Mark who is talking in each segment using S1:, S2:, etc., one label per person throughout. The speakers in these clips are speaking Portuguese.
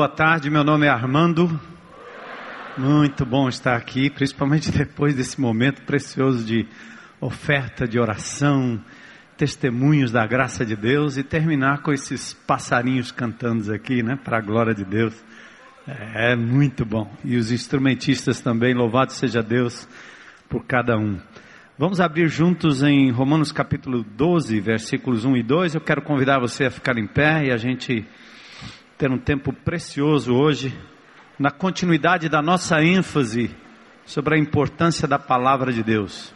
S1: Boa tarde. Meu nome é Armando. Muito bom estar aqui, principalmente depois desse momento precioso de oferta, de oração, testemunhos da graça de Deus e terminar com esses passarinhos cantando aqui, né, para a glória de Deus. É, é muito bom. E os instrumentistas também, louvado seja Deus por cada um. Vamos abrir juntos em Romanos capítulo 12, versículos 1 e 2. Eu quero convidar você a ficar em pé e a gente ter um tempo precioso hoje, na continuidade da nossa ênfase sobre a importância da palavra de Deus.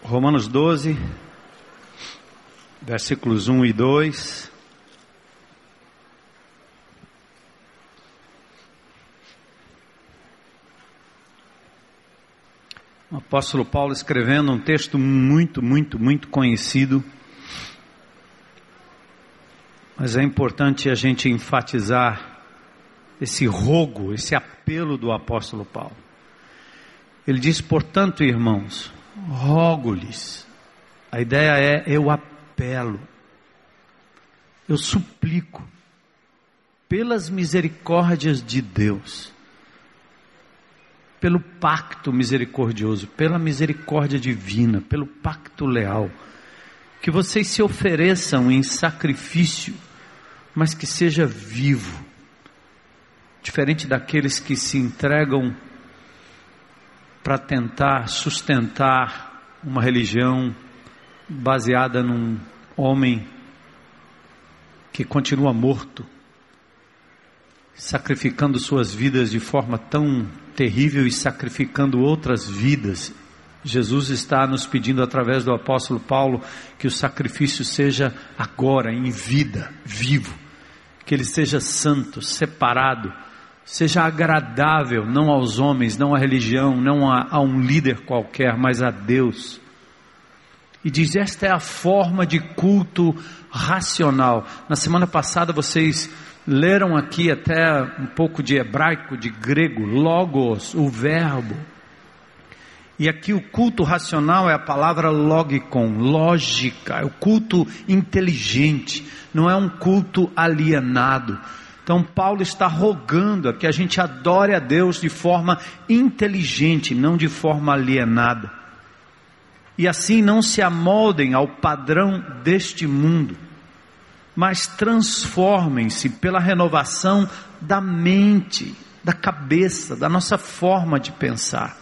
S1: Romanos 12, versículos 1 e 2. O apóstolo Paulo escrevendo um texto muito, muito, muito conhecido. Mas é importante a gente enfatizar esse rogo, esse apelo do apóstolo Paulo. Ele diz, portanto, irmãos, rogo-lhes. A ideia é eu apelo, eu suplico, pelas misericórdias de Deus pelo pacto misericordioso, pela misericórdia divina, pelo pacto leal. Que vocês se ofereçam em sacrifício, mas que seja vivo, diferente daqueles que se entregam para tentar sustentar uma religião baseada num homem que continua morto, sacrificando suas vidas de forma tão terrível e sacrificando outras vidas. Jesus está nos pedindo através do apóstolo Paulo que o sacrifício seja agora, em vida, vivo, que ele seja santo, separado, seja agradável, não aos homens, não à religião, não a, a um líder qualquer, mas a Deus. E diz: esta é a forma de culto racional. Na semana passada vocês leram aqui até um pouco de hebraico, de grego, logos, o verbo. E aqui o culto racional é a palavra logicon, lógica, é o culto inteligente, não é um culto alienado. Então Paulo está rogando que a gente adore a Deus de forma inteligente, não de forma alienada. E assim não se amoldem ao padrão deste mundo mas transformem-se pela renovação da mente, da cabeça, da nossa forma de pensar.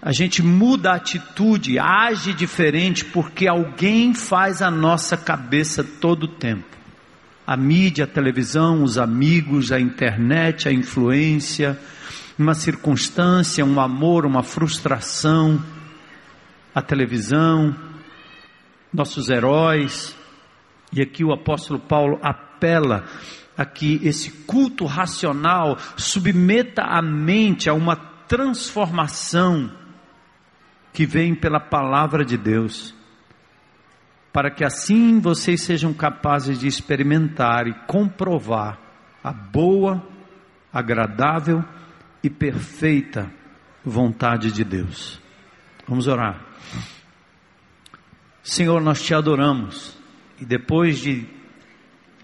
S1: A gente muda a atitude, age diferente porque alguém faz a nossa cabeça todo o tempo. A mídia, a televisão, os amigos, a internet, a influência, uma circunstância, um amor, uma frustração, a televisão, nossos heróis, e aqui o apóstolo Paulo apela a que esse culto racional submeta a mente a uma transformação que vem pela palavra de Deus, para que assim vocês sejam capazes de experimentar e comprovar a boa, agradável e perfeita vontade de Deus. Vamos orar. Senhor, nós te adoramos e depois de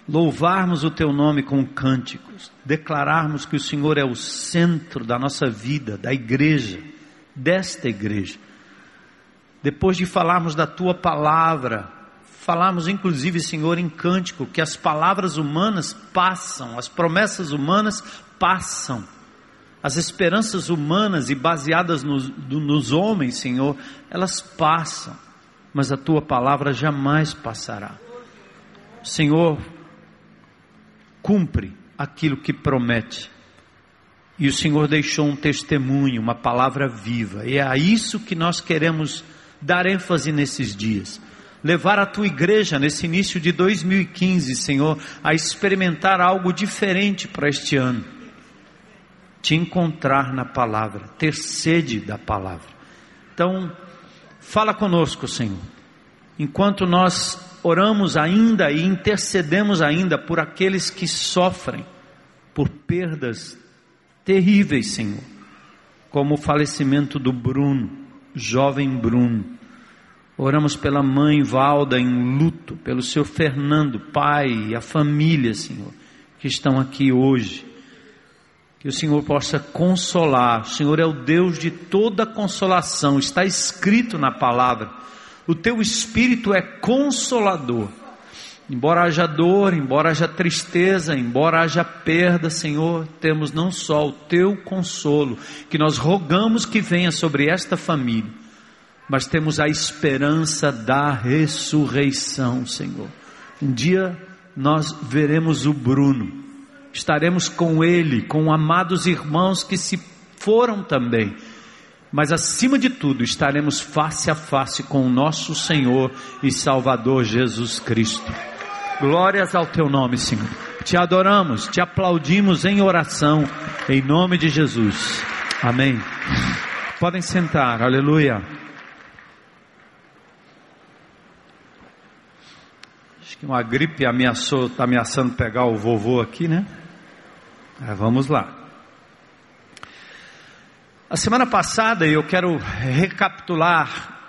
S1: louvarmos o teu nome com cânticos, declararmos que o Senhor é o centro da nossa vida, da igreja, desta igreja, depois de falarmos da tua palavra, falarmos inclusive, Senhor, em cântico, que as palavras humanas passam, as promessas humanas passam, as esperanças humanas e baseadas nos, nos homens, Senhor, elas passam mas a tua palavra jamais passará. Senhor, cumpre aquilo que promete. E o Senhor deixou um testemunho, uma palavra viva. E é a isso que nós queremos dar ênfase nesses dias. Levar a tua igreja nesse início de 2015, Senhor, a experimentar algo diferente para este ano. Te encontrar na palavra, ter sede da palavra. Então, Fala conosco, Senhor. Enquanto nós oramos ainda e intercedemos ainda por aqueles que sofrem por perdas terríveis, Senhor, como o falecimento do Bruno, jovem Bruno. Oramos pela mãe Valda em luto, pelo seu Fernando, pai e a família, Senhor, que estão aqui hoje. Que o Senhor possa consolar. O Senhor é o Deus de toda consolação. Está escrito na palavra. O teu espírito é consolador. Embora haja dor, embora haja tristeza, embora haja perda, Senhor, temos não só o teu consolo, que nós rogamos que venha sobre esta família, mas temos a esperança da ressurreição, Senhor. Um dia nós veremos o Bruno, estaremos com ele, com amados irmãos que se foram também, mas acima de tudo estaremos face a face com o nosso Senhor e Salvador Jesus Cristo. Glórias ao teu nome, Senhor. Te adoramos, te aplaudimos em oração, em nome de Jesus. Amém. Podem sentar, aleluia. Acho que uma gripe ameaçou, está ameaçando pegar o vovô aqui, né? É, vamos lá. A semana passada eu quero recapitular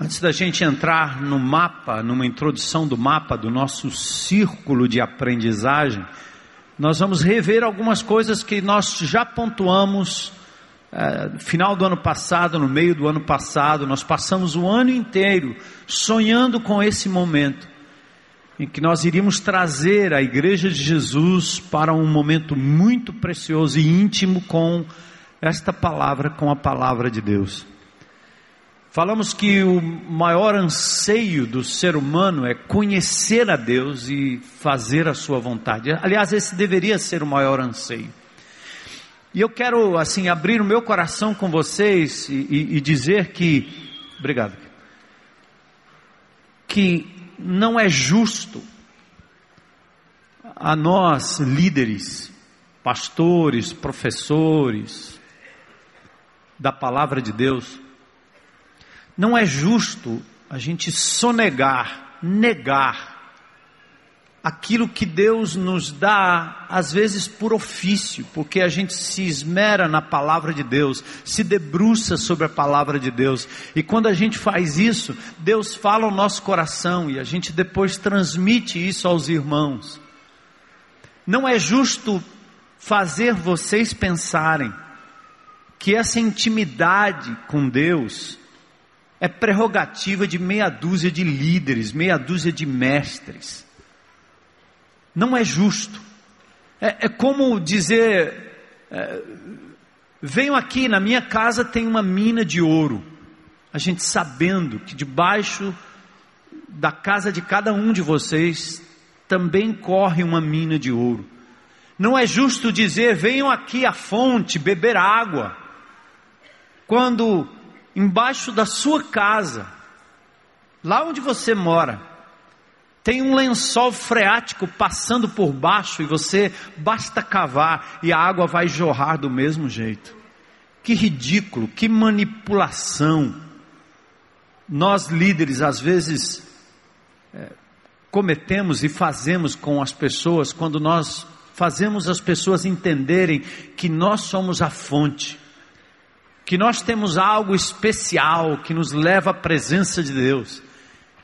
S1: Antes da gente entrar no mapa, numa introdução do mapa do nosso círculo de aprendizagem, nós vamos rever algumas coisas que nós já pontuamos é, final do ano passado, no meio do ano passado, nós passamos o ano inteiro sonhando com esse momento em que nós iríamos trazer a Igreja de Jesus para um momento muito precioso e íntimo com esta palavra, com a palavra de Deus. Falamos que o maior anseio do ser humano é conhecer a Deus e fazer a sua vontade. Aliás, esse deveria ser o maior anseio. E eu quero, assim, abrir o meu coração com vocês e, e, e dizer que, obrigado, que não é justo a nós, líderes, pastores, professores da palavra de Deus, não é justo a gente sonegar, negar aquilo que Deus nos dá, às vezes por ofício, porque a gente se esmera na palavra de Deus, se debruça sobre a palavra de Deus, e quando a gente faz isso, Deus fala ao nosso coração e a gente depois transmite isso aos irmãos. Não é justo fazer vocês pensarem que essa intimidade com Deus, é prerrogativa de meia dúzia de líderes, meia dúzia de mestres. Não é justo. É, é como dizer: é, venho aqui, na minha casa tem uma mina de ouro. A gente sabendo que debaixo da casa de cada um de vocês também corre uma mina de ouro. Não é justo dizer: venham aqui à fonte beber água. Quando embaixo da sua casa, lá onde você mora, tem um lençol freático passando por baixo e você basta cavar e a água vai jorrar do mesmo jeito. Que ridículo, que manipulação. Nós líderes às vezes é, cometemos e fazemos com as pessoas quando nós fazemos as pessoas entenderem que nós somos a fonte que nós temos algo especial que nos leva à presença de Deus,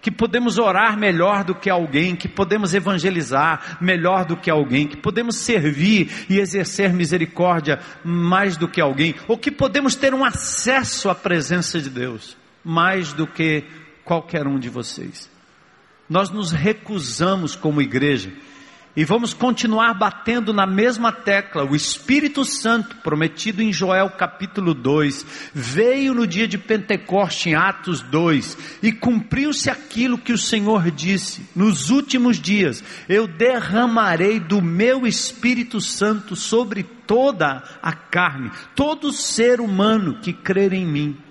S1: que podemos orar melhor do que alguém, que podemos evangelizar melhor do que alguém, que podemos servir e exercer misericórdia mais do que alguém, ou que podemos ter um acesso à presença de Deus mais do que qualquer um de vocês. Nós nos recusamos como igreja e vamos continuar batendo na mesma tecla. O Espírito Santo, prometido em Joel capítulo 2, veio no dia de Pentecoste, em Atos 2, e cumpriu-se aquilo que o Senhor disse: Nos últimos dias eu derramarei do meu Espírito Santo sobre toda a carne, todo ser humano que crer em mim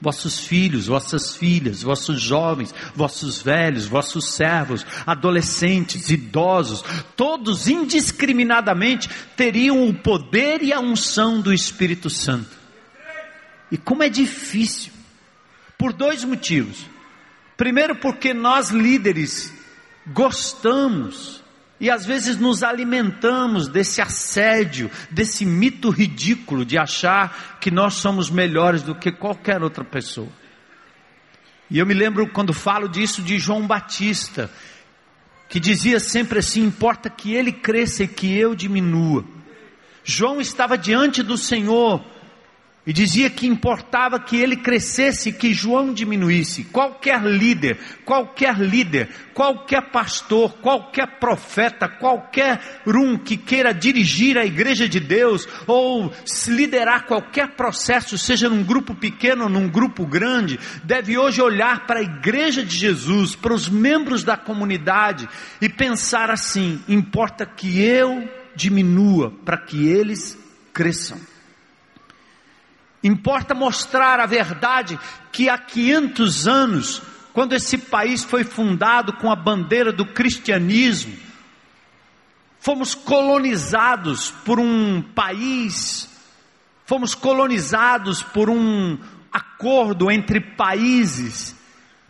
S1: vossos filhos, vossas filhas, vossos jovens, vossos velhos, vossos servos, adolescentes, idosos, todos indiscriminadamente teriam o poder e a unção do Espírito Santo. E como é difícil, por dois motivos. Primeiro, porque nós líderes gostamos E às vezes nos alimentamos desse assédio, desse mito ridículo de achar que nós somos melhores do que qualquer outra pessoa. E eu me lembro quando falo disso de João Batista, que dizia sempre assim: importa que ele cresça e que eu diminua. João estava diante do Senhor e dizia que importava que ele crescesse que João diminuísse. Qualquer líder, qualquer líder, qualquer pastor, qualquer profeta, qualquer um que queira dirigir a igreja de Deus ou liderar qualquer processo, seja num grupo pequeno ou num grupo grande, deve hoje olhar para a igreja de Jesus, para os membros da comunidade e pensar assim: importa que eu diminua para que eles cresçam. Importa mostrar a verdade que há 500 anos, quando esse país foi fundado com a bandeira do cristianismo, fomos colonizados por um país, fomos colonizados por um acordo entre países,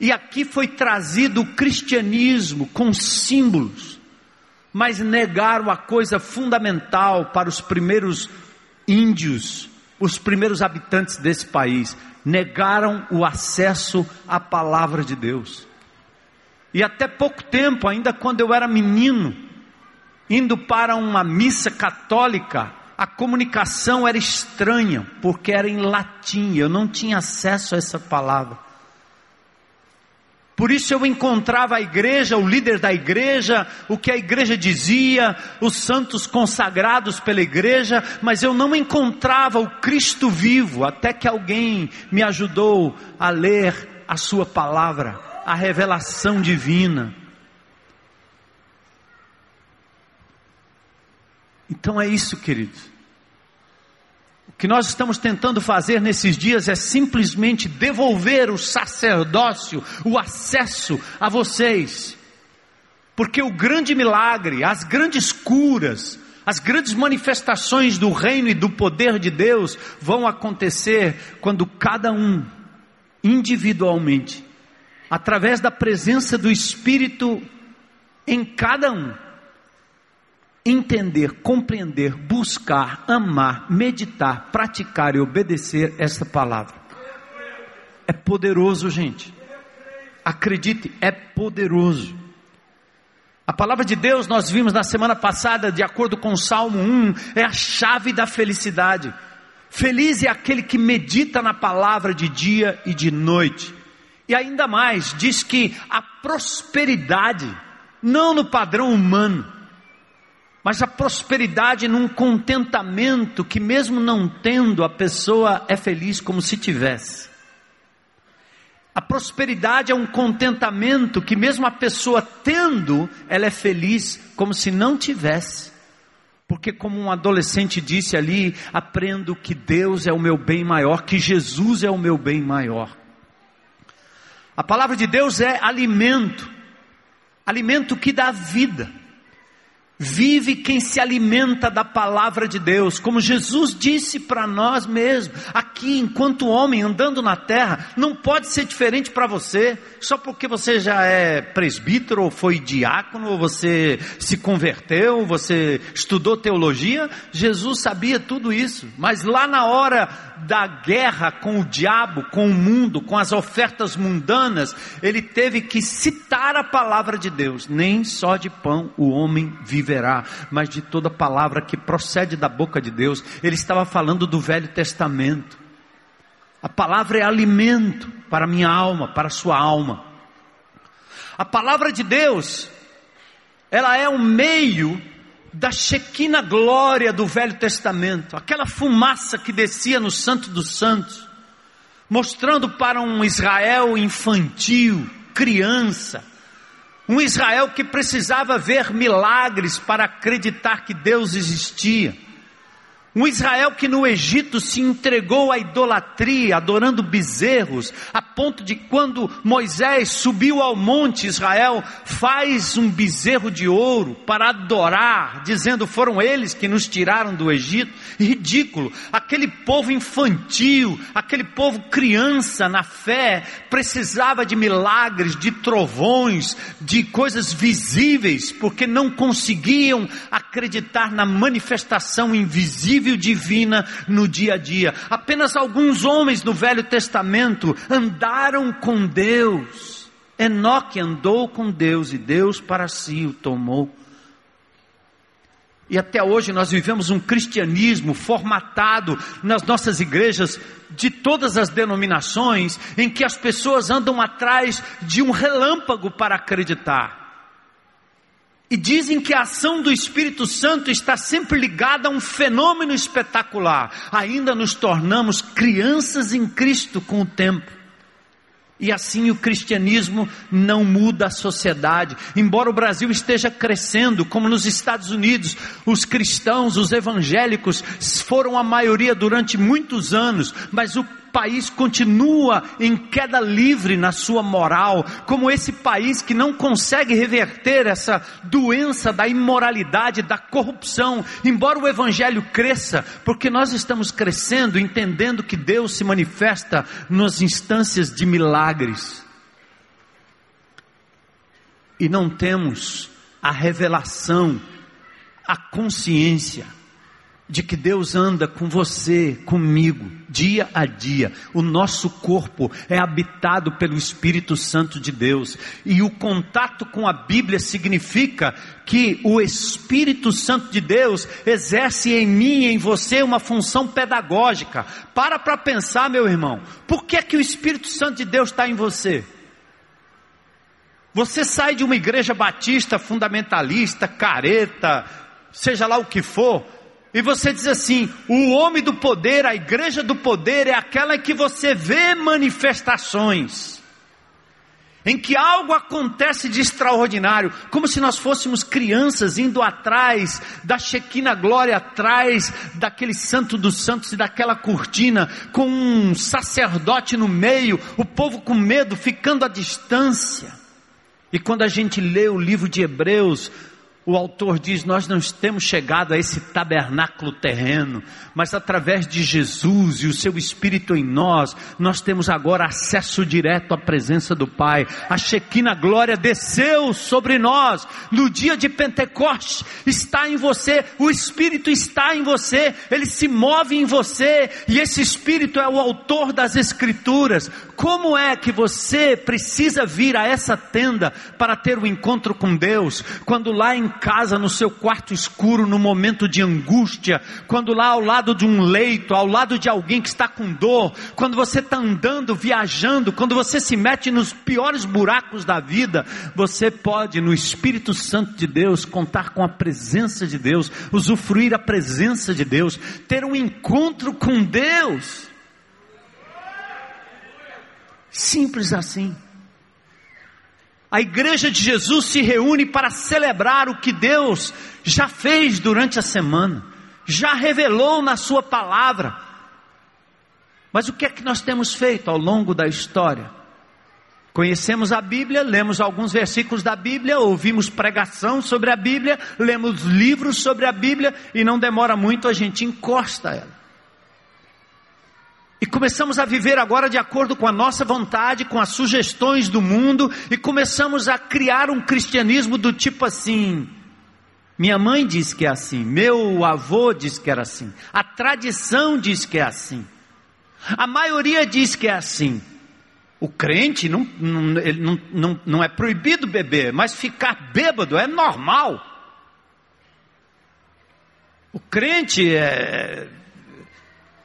S1: e aqui foi trazido o cristianismo com símbolos, mas negaram a coisa fundamental para os primeiros índios os primeiros habitantes desse país negaram o acesso à palavra de Deus. E até pouco tempo, ainda quando eu era menino, indo para uma missa católica, a comunicação era estranha, porque era em latim, eu não tinha acesso a essa palavra. Por isso eu encontrava a igreja, o líder da igreja, o que a igreja dizia, os santos consagrados pela igreja, mas eu não encontrava o Cristo vivo, até que alguém me ajudou a ler a Sua palavra, a revelação divina. Então é isso, queridos que nós estamos tentando fazer nesses dias é simplesmente devolver o sacerdócio, o acesso a vocês. Porque o grande milagre, as grandes curas, as grandes manifestações do reino e do poder de Deus vão acontecer quando cada um, individualmente, através da presença do Espírito em cada um, entender, compreender, buscar, amar, meditar, praticar e obedecer essa palavra. É poderoso, gente. Acredite, é poderoso. A palavra de Deus, nós vimos na semana passada, de acordo com o Salmo 1, é a chave da felicidade. Feliz é aquele que medita na palavra de dia e de noite. E ainda mais, diz que a prosperidade, não no padrão humano, mas a prosperidade num contentamento que, mesmo não tendo, a pessoa é feliz como se tivesse. A prosperidade é um contentamento que, mesmo a pessoa tendo, ela é feliz como se não tivesse. Porque, como um adolescente disse ali, aprendo que Deus é o meu bem maior, que Jesus é o meu bem maior. A palavra de Deus é alimento, alimento que dá vida. Vive quem se alimenta da palavra de Deus, como Jesus disse para nós mesmos, aqui enquanto homem andando na terra, não pode ser diferente para você, só porque você já é presbítero, ou foi diácono, ou você se converteu, você estudou teologia, Jesus sabia tudo isso, mas lá na hora da guerra com o diabo, com o mundo, com as ofertas mundanas, ele teve que citar a palavra de Deus, nem só de pão o homem vive viverá, mas de toda palavra que procede da boca de Deus. Ele estava falando do Velho Testamento. A palavra é alimento para a minha alma, para a sua alma. A palavra de Deus, ela é um meio da Shekinah glória do Velho Testamento, aquela fumaça que descia no Santo dos Santos, mostrando para um Israel infantil, criança, um Israel que precisava ver milagres para acreditar que Deus existia. Um Israel que no Egito se entregou à idolatria, adorando bezerros, a ponto de quando Moisés subiu ao monte, Israel faz um bezerro de ouro para adorar, dizendo foram eles que nos tiraram do Egito. Ridículo. Aquele povo infantil, aquele povo criança na fé, precisava de milagres, de trovões, de coisas visíveis, porque não conseguiam acreditar na manifestação invisível divina no dia a dia. Apenas alguns homens no Velho Testamento andaram com Deus. Enoque andou com Deus e Deus para si o tomou. E até hoje nós vivemos um cristianismo formatado nas nossas igrejas de todas as denominações, em que as pessoas andam atrás de um relâmpago para acreditar. E dizem que a ação do Espírito Santo está sempre ligada a um fenômeno espetacular. Ainda nos tornamos crianças em Cristo com o tempo. E assim o cristianismo não muda a sociedade. Embora o Brasil esteja crescendo, como nos Estados Unidos, os cristãos, os evangélicos foram a maioria durante muitos anos, mas o país continua em queda livre na sua moral, como esse país que não consegue reverter essa doença da imoralidade, da corrupção, embora o evangelho cresça, porque nós estamos crescendo entendendo que Deus se manifesta nas instâncias de milagres. E não temos a revelação, a consciência de que Deus anda com você, comigo, dia a dia. O nosso corpo é habitado pelo Espírito Santo de Deus. E o contato com a Bíblia significa que o Espírito Santo de Deus exerce em mim e em você uma função pedagógica. Para para pensar, meu irmão. Por que, que o Espírito Santo de Deus está em você? Você sai de uma igreja batista fundamentalista, careta, seja lá o que for, e você diz assim: o homem do poder, a igreja do poder é aquela que você vê manifestações, em que algo acontece de extraordinário, como se nós fôssemos crianças indo atrás da Shekinah glória, atrás daquele santo dos santos e daquela cortina, com um sacerdote no meio, o povo com medo, ficando à distância. E quando a gente lê o livro de Hebreus, o autor diz: Nós não temos chegado a esse tabernáculo terreno, mas através de Jesus e o seu Espírito em nós, nós temos agora acesso direto à presença do Pai. A Shekinah glória desceu sobre nós no dia de Pentecostes, está em você, o Espírito está em você, ele se move em você, e esse Espírito é o autor das Escrituras. Como é que você precisa vir a essa tenda para ter o um encontro com Deus, quando lá em casa, no seu quarto escuro, no momento de angústia, quando lá ao lado de um leito, ao lado de alguém que está com dor, quando você está andando, viajando, quando você se mete nos piores buracos da vida, você pode, no Espírito Santo de Deus, contar com a presença de Deus, usufruir a presença de Deus, ter um encontro com Deus. Simples assim. A igreja de Jesus se reúne para celebrar o que Deus já fez durante a semana, já revelou na Sua palavra. Mas o que é que nós temos feito ao longo da história? Conhecemos a Bíblia, lemos alguns versículos da Bíblia, ouvimos pregação sobre a Bíblia, lemos livros sobre a Bíblia e não demora muito a gente encosta ela. E começamos a viver agora de acordo com a nossa vontade, com as sugestões do mundo, e começamos a criar um cristianismo do tipo assim. Minha mãe diz que é assim, meu avô diz que era assim, a tradição diz que é assim, a maioria diz que é assim. O crente não, não, ele não, não, não é proibido beber, mas ficar bêbado é normal. O crente é,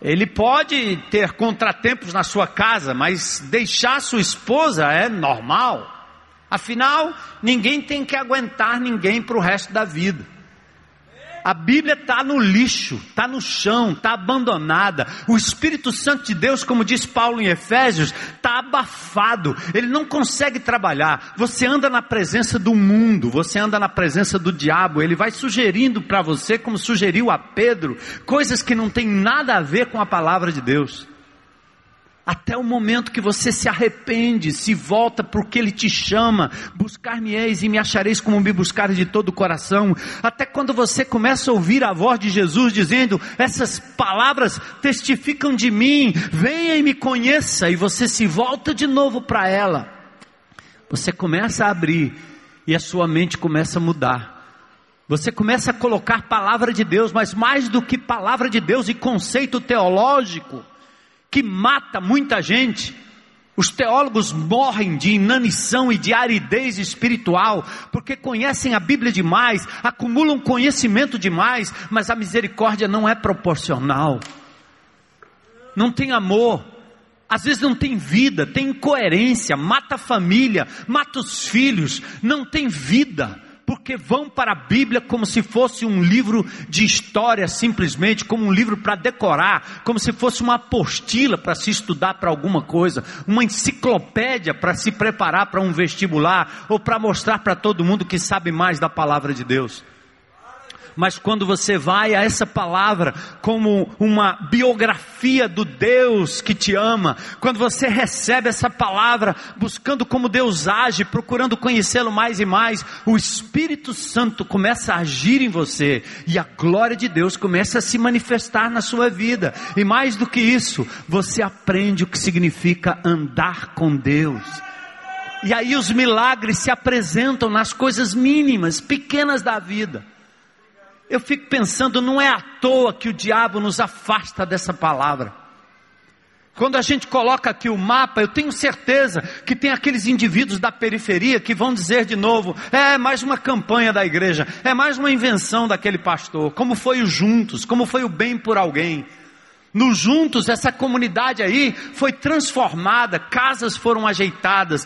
S1: ele pode ter contratempos na sua casa, mas deixar sua esposa é normal. Afinal, ninguém tem que aguentar ninguém para o resto da vida. A Bíblia está no lixo, está no chão, está abandonada. O Espírito Santo de Deus, como diz Paulo em Efésios, está abafado. Ele não consegue trabalhar. Você anda na presença do mundo, você anda na presença do diabo. Ele vai sugerindo para você, como sugeriu a Pedro, coisas que não tem nada a ver com a palavra de Deus. Até o momento que você se arrepende, se volta porque Ele te chama, buscar-me-eis e me achareis como me buscar de todo o coração. Até quando você começa a ouvir a voz de Jesus dizendo, essas palavras testificam de mim, venha e me conheça, e você se volta de novo para ela. Você começa a abrir e a sua mente começa a mudar. Você começa a colocar palavra de Deus, mas mais do que palavra de Deus e conceito teológico, que mata muita gente. Os teólogos morrem de inanição e de aridez espiritual, porque conhecem a Bíblia demais, acumulam conhecimento demais, mas a misericórdia não é proporcional. Não tem amor, às vezes não tem vida, tem incoerência, mata a família, mata os filhos, não tem vida porque vão para a Bíblia como se fosse um livro de história, simplesmente, como um livro para decorar, como se fosse uma apostila para se estudar para alguma coisa, uma enciclopédia para se preparar para um vestibular, ou para mostrar para todo mundo que sabe mais da palavra de Deus mas quando você vai a essa palavra como uma biografia do Deus que te ama, quando você recebe essa palavra buscando como Deus age, procurando conhecê-lo mais e mais, o Espírito Santo começa a agir em você e a glória de Deus começa a se manifestar na sua vida. E mais do que isso, você aprende o que significa andar com Deus. E aí os milagres se apresentam nas coisas mínimas, pequenas da vida. Eu fico pensando, não é à toa que o diabo nos afasta dessa palavra. Quando a gente coloca aqui o mapa, eu tenho certeza que tem aqueles indivíduos da periferia que vão dizer de novo: é mais uma campanha da igreja, é mais uma invenção daquele pastor. Como foi o Juntos, como foi o Bem por Alguém. No Juntos, essa comunidade aí foi transformada, casas foram ajeitadas,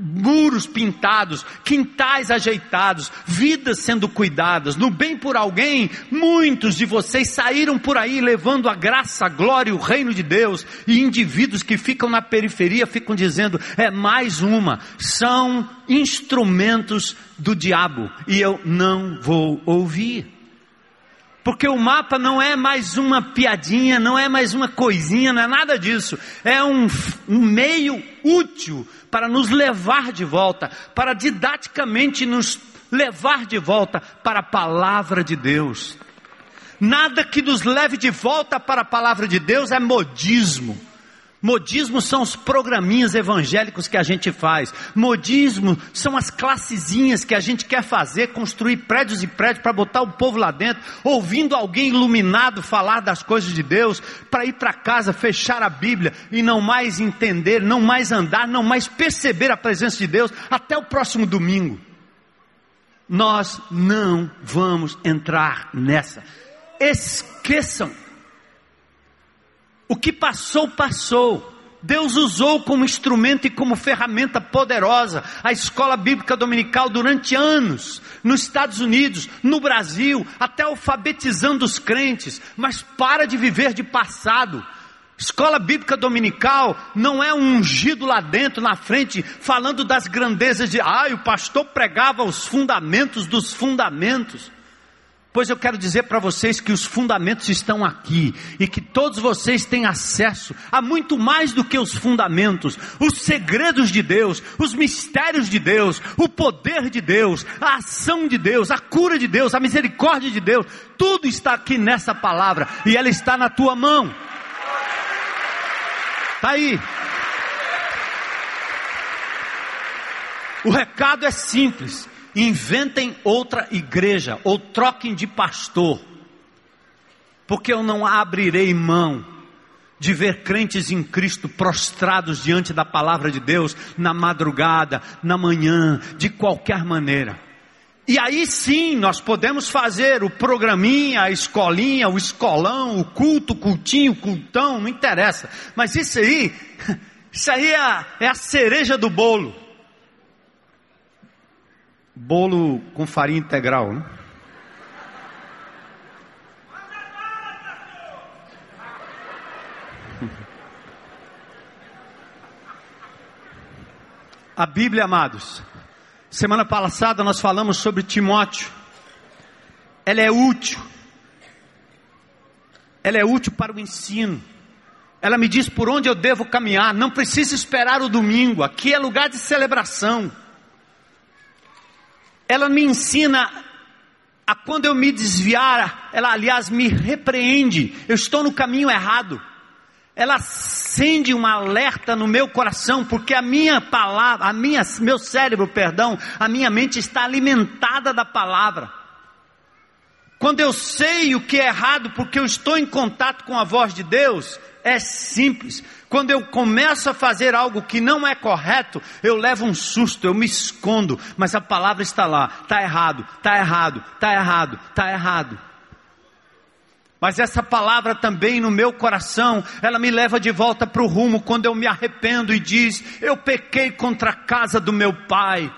S1: muros pintados, quintais ajeitados, vidas sendo cuidadas, no bem por alguém, muitos de vocês saíram por aí levando a graça, a glória, o reino de Deus, e indivíduos que ficam na periferia ficam dizendo, é mais uma, são instrumentos do diabo, e eu não vou ouvir porque o mapa não é mais uma piadinha, não é mais uma coisinha, não é nada disso. É um, um meio útil para nos levar de volta, para didaticamente nos levar de volta para a palavra de Deus. Nada que nos leve de volta para a palavra de Deus é modismo. Modismo são os programinhas evangélicos que a gente faz. Modismo são as classezinhas que a gente quer fazer, construir prédios e prédios para botar o povo lá dentro, ouvindo alguém iluminado falar das coisas de Deus, para ir para casa, fechar a Bíblia e não mais entender, não mais andar, não mais perceber a presença de Deus até o próximo domingo. Nós não vamos entrar nessa. Esqueçam o que passou, passou. Deus usou como instrumento e como ferramenta poderosa a escola bíblica dominical durante anos, nos Estados Unidos, no Brasil, até alfabetizando os crentes, mas para de viver de passado. Escola bíblica dominical não é um ungido lá dentro, na frente, falando das grandezas de, ah, o pastor pregava os fundamentos dos fundamentos. Pois eu quero dizer para vocês que os fundamentos estão aqui e que todos vocês têm acesso a muito mais do que os fundamentos, os segredos de Deus, os mistérios de Deus, o poder de Deus, a ação de Deus, a cura de Deus, a misericórdia de Deus, tudo está aqui nessa palavra e ela está na tua mão. Está aí. O recado é simples inventem outra igreja ou troquem de pastor, porque eu não abrirei mão de ver crentes em Cristo prostrados diante da palavra de Deus na madrugada, na manhã, de qualquer maneira. E aí sim nós podemos fazer o programinha, a escolinha, o escolão, o culto, o cultinho, o cultão, não interessa. Mas isso aí, isso aí é a, é a cereja do bolo Bolo com farinha integral, né? A Bíblia, amados. Semana passada nós falamos sobre Timóteo. Ela é útil. Ela é útil para o ensino. Ela me diz por onde eu devo caminhar. Não precisa esperar o domingo. Aqui é lugar de celebração. Ela me ensina a quando eu me desviar, ela aliás me repreende. Eu estou no caminho errado ela acende um alerta no meu coração, porque a minha palavra, a minha, meu cérebro, perdão, a minha mente está alimentada da palavra. Quando eu sei o que é errado, porque eu estou em contato com a voz de Deus, é simples. Quando eu começo a fazer algo que não é correto, eu levo um susto, eu me escondo, mas a palavra está lá, está errado, está errado, está errado, está errado. Mas essa palavra também no meu coração, ela me leva de volta para o rumo quando eu me arrependo e diz: Eu pequei contra a casa do meu pai.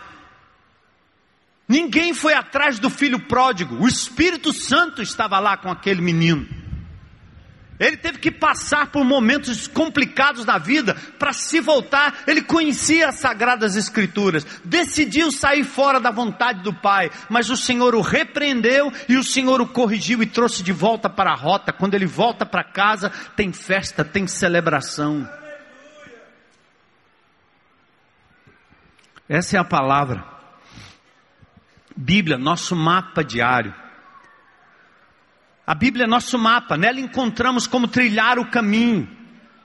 S1: Ninguém foi atrás do filho pródigo, o Espírito Santo estava lá com aquele menino. Ele teve que passar por momentos complicados na vida para se voltar. Ele conhecia as sagradas escrituras, decidiu sair fora da vontade do Pai, mas o Senhor o repreendeu e o Senhor o corrigiu e trouxe de volta para a rota. Quando ele volta para casa, tem festa, tem celebração. Essa é a palavra. Bíblia, nosso mapa diário. A Bíblia é nosso mapa, nela encontramos como trilhar o caminho,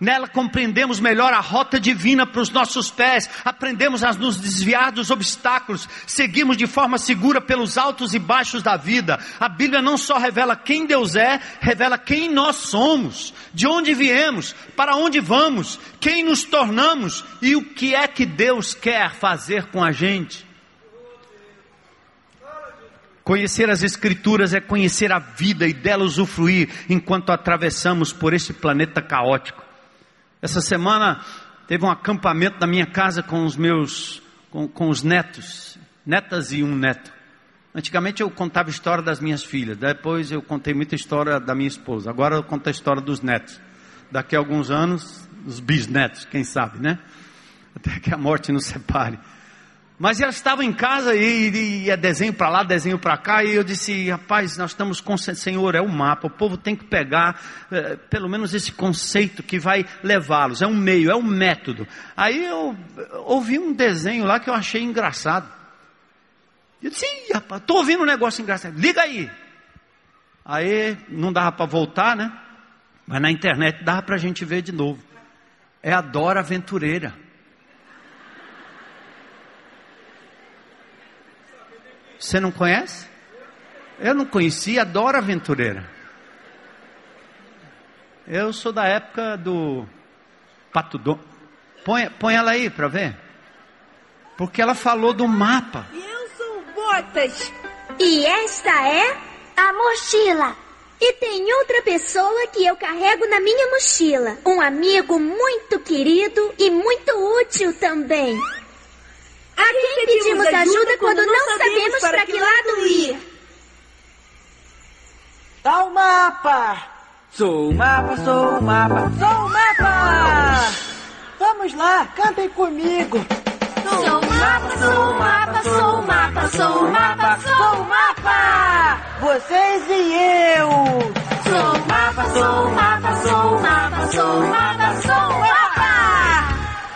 S1: nela compreendemos melhor a rota divina para os nossos pés, aprendemos a nos desviar dos obstáculos, seguimos de forma segura pelos altos e baixos da vida. A Bíblia não só revela quem Deus é, revela quem nós somos, de onde viemos, para onde vamos, quem nos tornamos e o que é que Deus quer fazer com a gente. Conhecer as Escrituras é conhecer a vida e dela usufruir enquanto atravessamos por este planeta caótico. Essa semana teve um acampamento na minha casa com os meus, com, com os netos, netas e um neto. Antigamente eu contava a história das minhas filhas, depois eu contei muita história da minha esposa, agora eu conto a história dos netos. Daqui a alguns anos, os bisnetos, quem sabe, né? Até que a morte nos separe. Mas ela estava em casa e ia desenho para lá, desenho para cá, e eu disse, rapaz, nós estamos com Senhor, é o mapa, o povo tem que pegar é, pelo menos esse conceito que vai levá-los, é um meio, é um método. Aí eu ouvi um desenho lá que eu achei engraçado. Eu disse, rapaz, estou ouvindo um negócio engraçado, liga aí. Aí não dava para voltar, né? Mas na internet dava para a gente ver de novo. É a Dora Aventureira. Você não conhece? Eu não conhecia, adoro aventureira. Eu sou da época do Pato Dom. Põe, põe ela aí para ver. Porque ela falou do mapa.
S2: Eu sou Botas.
S3: E esta é a mochila. E tem outra pessoa que eu carrego na minha mochila. Um amigo muito querido e muito útil também. A quem pedimos ajuda quando não sabemos para que lado ir?
S2: Dá o mapa! Sou o mapa, sou o mapa, sou o mapa! Vamos lá, cantem comigo!
S3: Sou o mapa, sou o mapa, sou o mapa, sou o mapa, sou o mapa!
S2: Vocês e eu!
S3: Sou o mapa, sou o mapa, sou o mapa, sou o mapa, sou o mapa!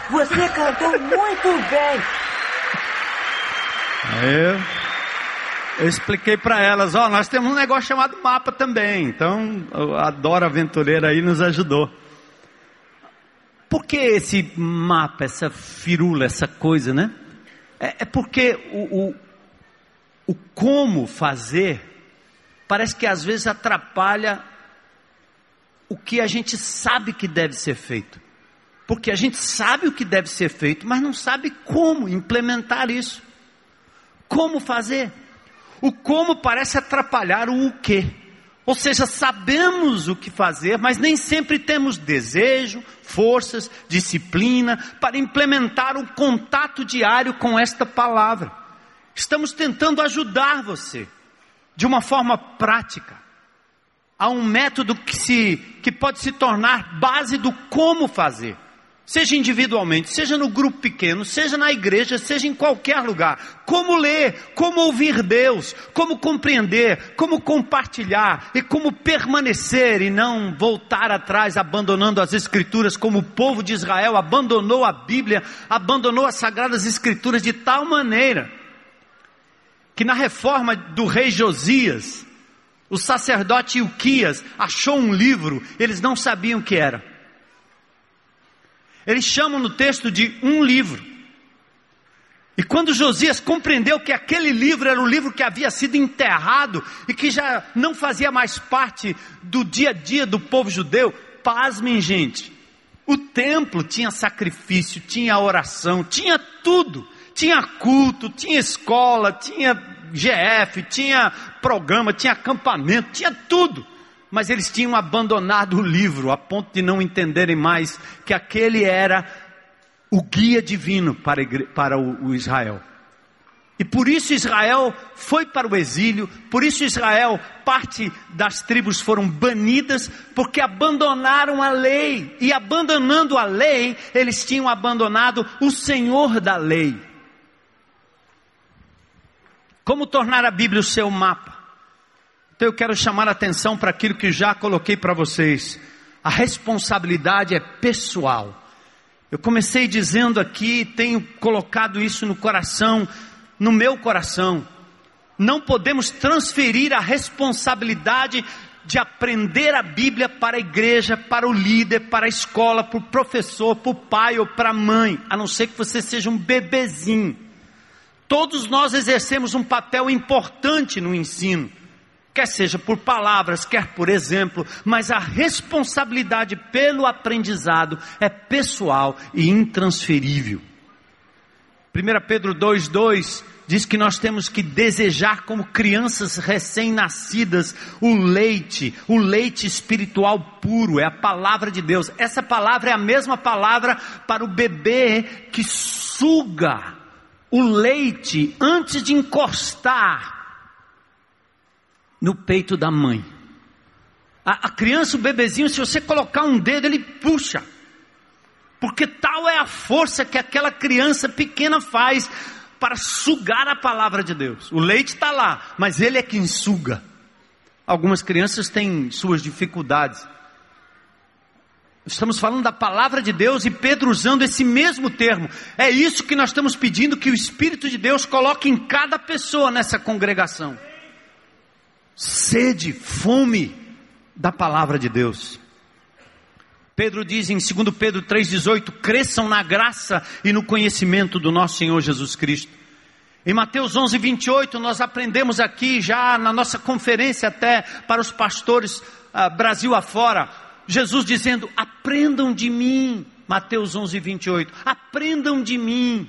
S2: Você cantou muito bem!
S1: Eu, eu expliquei para elas, ó, nós temos um negócio chamado mapa também. Então, a Dora Aventureira aí nos ajudou. Por que esse mapa, essa firula, essa coisa, né? É, é porque o, o, o como fazer parece que às vezes atrapalha o que a gente sabe que deve ser feito. Porque a gente sabe o que deve ser feito, mas não sabe como implementar isso. Como fazer? O como parece atrapalhar o o quê. Ou seja, sabemos o que fazer, mas nem sempre temos desejo, forças, disciplina para implementar um contato diário com esta palavra. Estamos tentando ajudar você de uma forma prática. Há um método que, se, que pode se tornar base do como fazer. Seja individualmente, seja no grupo pequeno, seja na igreja, seja em qualquer lugar. Como ler, como ouvir Deus, como compreender, como compartilhar e como permanecer e não voltar atrás abandonando as Escrituras, como o povo de Israel abandonou a Bíblia, abandonou as Sagradas Escrituras de tal maneira que na reforma do rei Josias, o sacerdote Ilquias achou um livro, eles não sabiam o que era. Eles chamam no texto de um livro. E quando Josias compreendeu que aquele livro era o livro que havia sido enterrado e que já não fazia mais parte do dia a dia do povo judeu, pasmem, gente. O templo tinha sacrifício, tinha oração, tinha tudo. Tinha culto, tinha escola, tinha GF, tinha programa, tinha acampamento, tinha tudo mas eles tinham abandonado o livro a ponto de não entenderem mais que aquele era o guia divino para, para o, o Israel. E por isso Israel foi para o exílio, por isso Israel, parte das tribos foram banidas, porque abandonaram a lei. E abandonando a lei, eles tinham abandonado o Senhor da lei. Como tornar a Bíblia o seu mapa? Então eu quero chamar a atenção para aquilo que já coloquei para vocês. A responsabilidade é pessoal. Eu comecei dizendo aqui, tenho colocado isso no coração, no meu coração. Não podemos transferir a responsabilidade de aprender a Bíblia para a igreja, para o líder, para a escola, para o professor, para o pai ou para a mãe, a não ser que você seja um bebezinho. Todos nós exercemos um papel importante no ensino quer seja por palavras, quer por exemplo, mas a responsabilidade pelo aprendizado é pessoal e intransferível. 1 Pedro 2,2 diz que nós temos que desejar como crianças recém-nascidas o leite, o leite espiritual puro, é a palavra de Deus. Essa palavra é a mesma palavra para o bebê que suga o leite antes de encostar no peito da mãe. A, a criança, o bebezinho, se você colocar um dedo, ele puxa. Porque tal é a força que aquela criança pequena faz para sugar a palavra de Deus. O leite está lá, mas ele é quem suga. Algumas crianças têm suas dificuldades. Estamos falando da palavra de Deus e Pedro usando esse mesmo termo. É isso que nós estamos pedindo que o Espírito de Deus coloque em cada pessoa nessa congregação sede, fome da palavra de Deus. Pedro diz em 2 Pedro 3,18: cresçam na graça e no conhecimento do nosso Senhor Jesus Cristo. Em Mateus 11, 28, nós aprendemos aqui, já na nossa conferência até para os pastores uh, Brasil afora, Jesus dizendo: aprendam de mim. Mateus 11, 28, aprendam de mim.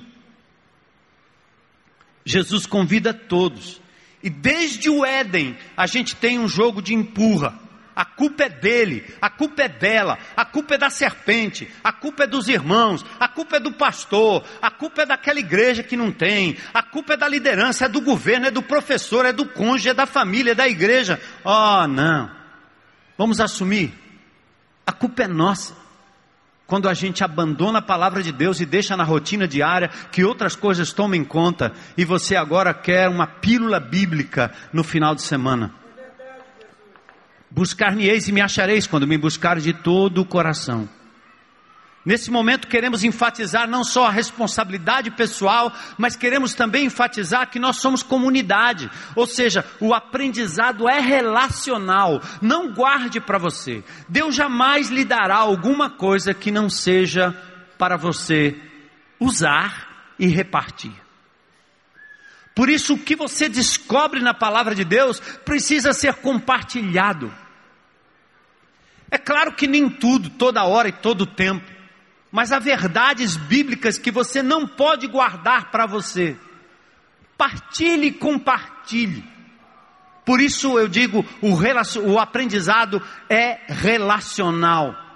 S1: Jesus convida todos e desde o Éden, a gente tem um jogo de empurra. A culpa é dele, a culpa é dela, a culpa é da serpente, a culpa é dos irmãos, a culpa é do pastor, a culpa é daquela igreja que não tem, a culpa é da liderança, é do governo, é do professor, é do cônjuge, é da família, é da igreja. Oh, não. Vamos assumir. A culpa é nossa quando a gente abandona a palavra de Deus e deixa na rotina diária que outras coisas tomem conta e você agora quer uma pílula bíblica no final de semana. Buscar-me-eis e me achareis quando me buscar de todo o coração. Nesse momento queremos enfatizar não só a responsabilidade pessoal, mas queremos também enfatizar que nós somos comunidade, ou seja, o aprendizado é relacional. Não guarde para você. Deus jamais lhe dará alguma coisa que não seja para você usar e repartir. Por isso, o que você descobre na palavra de Deus precisa ser compartilhado. É claro que nem tudo, toda hora e todo tempo mas há verdades bíblicas que você não pode guardar para você. Partilhe compartilhe. Por isso eu digo, o, o aprendizado é relacional.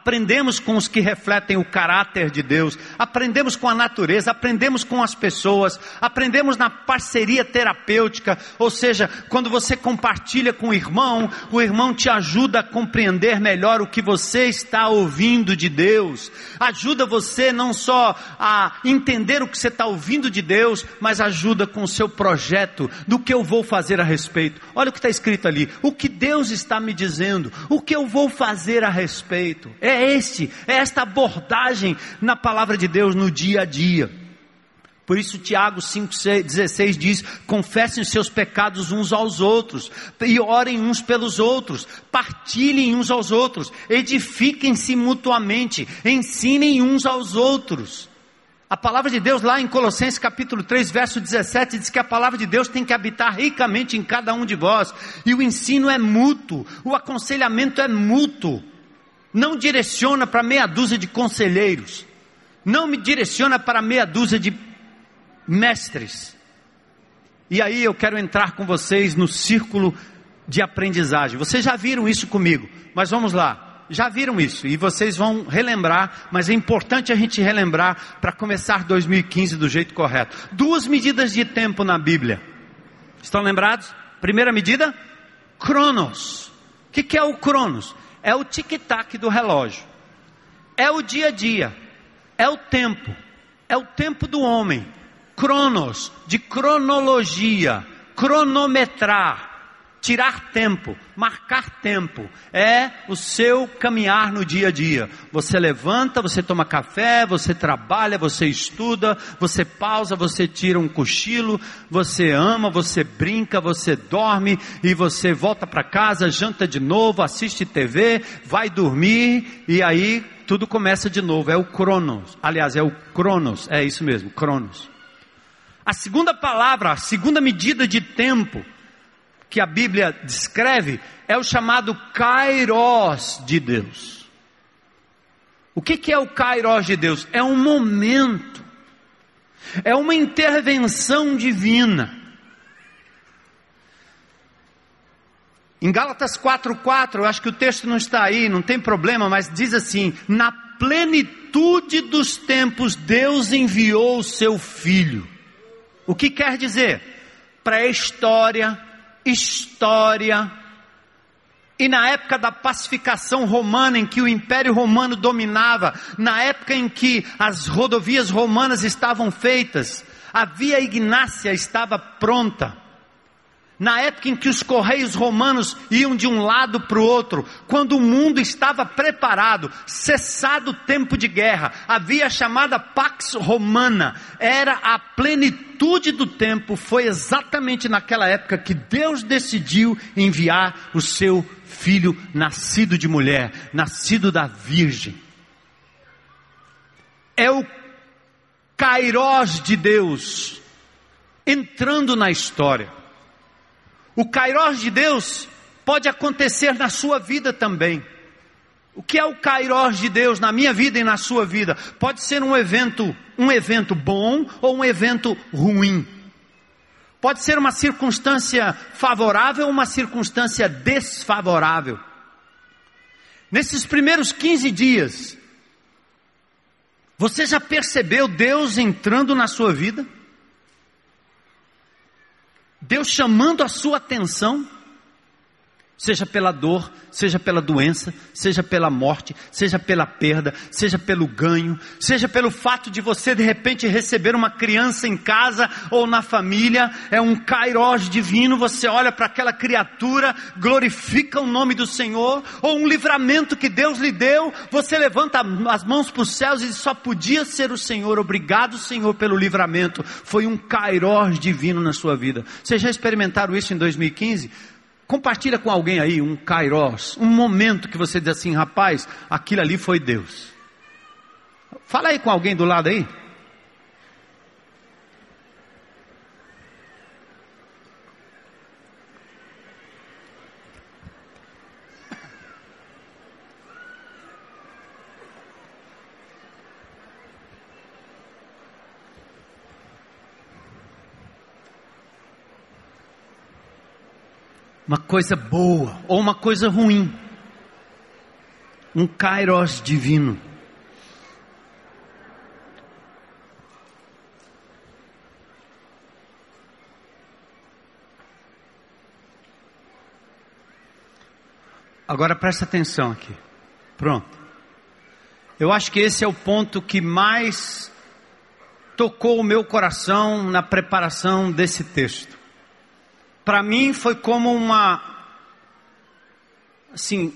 S1: Aprendemos com os que refletem o caráter de Deus, aprendemos com a natureza, aprendemos com as pessoas, aprendemos na parceria terapêutica, ou seja, quando você compartilha com o irmão, o irmão te ajuda a compreender melhor o que você está ouvindo de Deus, ajuda você não só a entender o que você está ouvindo de Deus, mas ajuda com o seu projeto do que eu vou fazer a respeito. Olha o que está escrito ali, o que Deus está me dizendo, o que eu vou fazer a respeito. É este, é esta abordagem na palavra de Deus no dia a dia. Por isso Tiago 5,16 diz: confessem os seus pecados uns aos outros, e orem uns pelos outros, partilhem uns aos outros, edifiquem-se mutuamente, ensinem uns aos outros. A palavra de Deus lá em Colossenses capítulo 3, verso 17, diz que a palavra de Deus tem que habitar ricamente em cada um de vós, e o ensino é mútuo, o aconselhamento é mútuo não direciona para meia dúzia de conselheiros, não me direciona para meia dúzia de mestres. E aí eu quero entrar com vocês no círculo de aprendizagem. Vocês já viram isso comigo, mas vamos lá. Já viram isso e vocês vão relembrar, mas é importante a gente relembrar para começar 2015 do jeito correto. Duas medidas de tempo na Bíblia. Estão lembrados? Primeira medida, Cronos. O que, é o Cronos? É o tic-tac do relógio, é o dia a dia, é o tempo, é o tempo do homem, cronos, de cronologia, cronometrar, tirar tempo, marcar tempo, é o seu caminhar no dia a dia. Você levanta, você toma café, você trabalha, você estuda, você pausa, você tira um cochilo, você ama, você brinca, você dorme e você volta para casa, janta de novo, assiste TV, vai dormir e aí tudo começa de novo. É o Cronos. Aliás, é o Cronos, é isso mesmo, Cronos. A segunda palavra, a segunda medida de tempo que a Bíblia descreve é o chamado Kairos de Deus. O que, que é o Kairos de Deus? É um momento, é uma intervenção divina. Em Gálatas 4,4, eu acho que o texto não está aí, não tem problema, mas diz assim: na plenitude dos tempos, Deus enviou o seu filho. O que quer dizer? Pré-história, história. E na época da pacificação romana, em que o Império Romano dominava, na época em que as rodovias romanas estavam feitas, a via Ignácia estava pronta na época em que os correios romanos iam de um lado para o outro, quando o mundo estava preparado, cessado o tempo de guerra, havia a chamada Pax Romana, era a plenitude do tempo, foi exatamente naquela época que Deus decidiu enviar o seu filho nascido de mulher, nascido da virgem. É o Kairós de Deus entrando na história. O Kairos de Deus pode acontecer na sua vida também. O que é o Kairos de Deus na minha vida e na sua vida? Pode ser um evento, um evento bom ou um evento ruim. Pode ser uma circunstância favorável ou uma circunstância desfavorável. Nesses primeiros 15 dias, você já percebeu Deus entrando na sua vida? Deus chamando a sua atenção, seja pela dor, seja pela doença, seja pela morte, seja pela perda, seja pelo ganho, seja pelo fato de você de repente receber uma criança em casa ou na família, é um kairós divino, você olha para aquela criatura, glorifica o nome do Senhor, ou um livramento que Deus lhe deu, você levanta as mãos para os céus e diz, só podia ser o Senhor, obrigado Senhor pelo livramento, foi um kairós divino na sua vida. Vocês já experimentaram isso em 2015? Compartilha com alguém aí um kairos, um momento que você diz assim, rapaz, aquilo ali foi Deus. Fala aí com alguém do lado aí. Uma coisa boa ou uma coisa ruim. um kairos divino. Agora presta atenção aqui. Pronto. Eu acho que esse é o ponto que mais tocou o meu coração na preparação desse texto. Para mim foi como uma assim,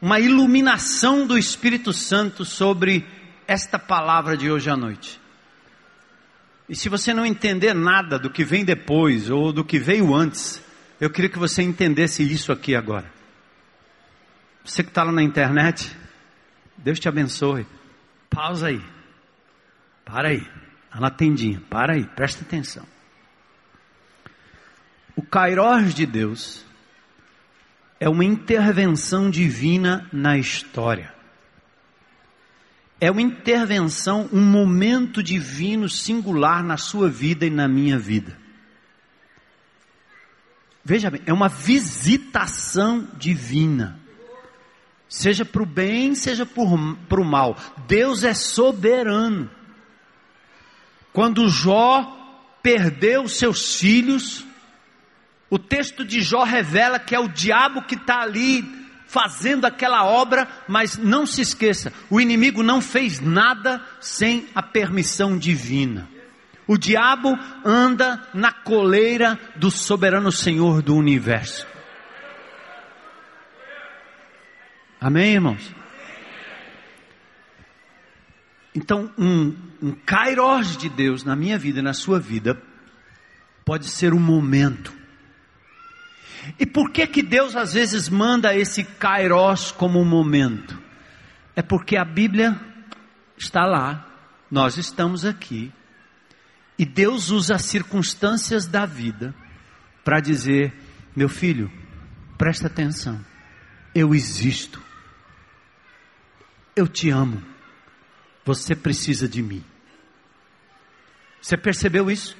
S1: uma iluminação do Espírito Santo sobre esta palavra de hoje à noite. E se você não entender nada do que vem depois ou do que veio antes, eu queria que você entendesse isso aqui agora. Você que está lá na internet, Deus te abençoe. Pausa aí. Para aí. Está na tendinha. Para aí. Presta atenção. O Kairos de Deus é uma intervenção divina na história. É uma intervenção, um momento divino singular na sua vida e na minha vida. Veja bem, é uma visitação divina seja para o bem, seja para o mal. Deus é soberano. Quando Jó perdeu seus filhos, o texto de Jó revela que é o diabo que está ali fazendo aquela obra, mas não se esqueça: o inimigo não fez nada sem a permissão divina. O diabo anda na coleira do soberano Senhor do universo. Amém, irmãos? Então, um, um kairos de Deus na minha vida e na sua vida pode ser um momento. E por que que Deus às vezes manda esse kairos como um momento? É porque a Bíblia está lá, nós estamos aqui, e Deus usa as circunstâncias da vida para dizer: meu filho, presta atenção, eu existo. Eu te amo. Você precisa de mim. Você percebeu isso?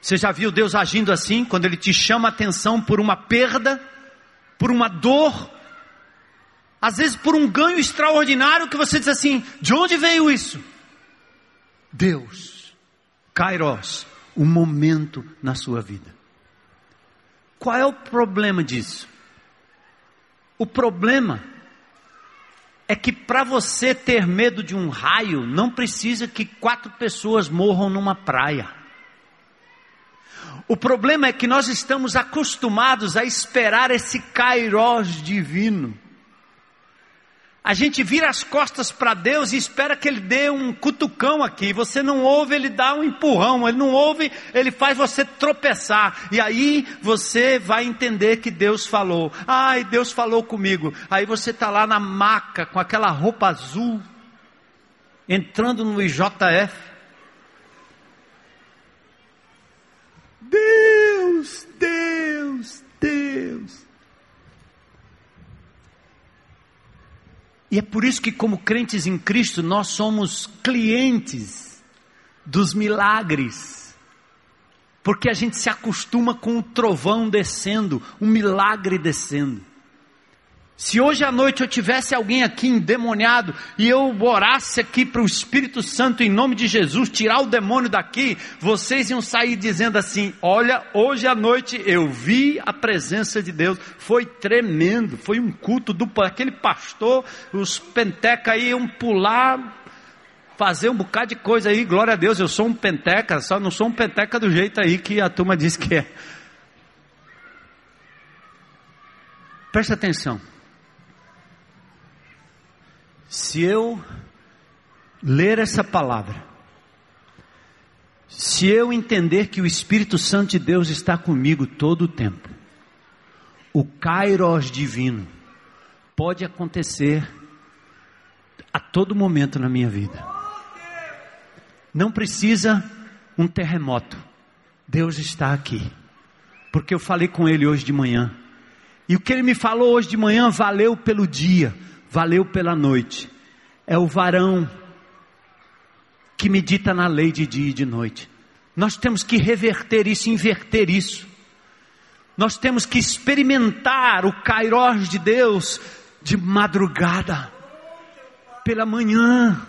S1: Você já viu Deus agindo assim, quando Ele te chama a atenção por uma perda, por uma dor, às vezes por um ganho extraordinário que você diz assim: de onde veio isso? Deus, Kairos, um momento na sua vida. Qual é o problema disso? O problema é que para você ter medo de um raio, não precisa que quatro pessoas morram numa praia. O problema é que nós estamos acostumados a esperar esse kairós divino. A gente vira as costas para Deus e espera que Ele dê um cutucão aqui. Você não ouve, Ele dá um empurrão. Ele não ouve, Ele faz você tropeçar. E aí você vai entender que Deus falou. Ai, Deus falou comigo. Aí você está lá na maca com aquela roupa azul, entrando no IJF. Deus, Deus, Deus. E é por isso que, como crentes em Cristo, nós somos clientes dos milagres. Porque a gente se acostuma com o trovão descendo, um milagre descendo. Se hoje à noite eu tivesse alguém aqui endemoniado e eu orasse aqui para o Espírito Santo em nome de Jesus tirar o demônio daqui, vocês iam sair dizendo assim: Olha, hoje à noite eu vi a presença de Deus, foi tremendo, foi um culto do aquele pastor, os penteca iam pular, fazer um bocado de coisa aí, glória a Deus, eu sou um penteca, só não sou um penteca do jeito aí que a turma diz que é. Presta atenção. Se eu ler essa palavra, se eu entender que o Espírito Santo de Deus está comigo todo o tempo, o Kairos divino pode acontecer a todo momento na minha vida. Não precisa um terremoto. Deus está aqui. Porque eu falei com ele hoje de manhã. E o que ele me falou hoje de manhã valeu pelo dia valeu pela noite. É o varão que medita na lei de dia e de noite. Nós temos que reverter isso, inverter isso. Nós temos que experimentar o Kairos de Deus de madrugada, pela manhã,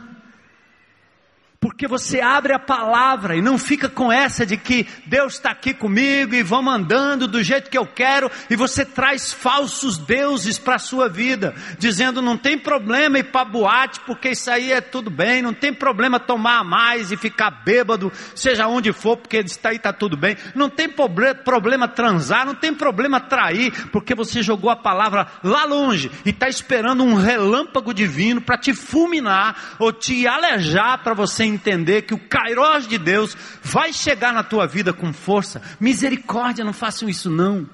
S1: porque você abre a palavra e não fica com essa de que Deus está aqui comigo e vamos andando do jeito que eu quero e você traz falsos deuses para a sua vida, dizendo não tem problema ir para boate porque isso aí é tudo bem, não tem problema tomar mais e ficar bêbado, seja onde for, porque isso aí está tudo bem, não tem problema transar, não tem problema trair, porque você jogou a palavra lá longe e está esperando um relâmpago divino para te fulminar ou te alejar para você entender que o Kairos de Deus vai chegar na tua vida com força. Misericórdia, não façam isso não.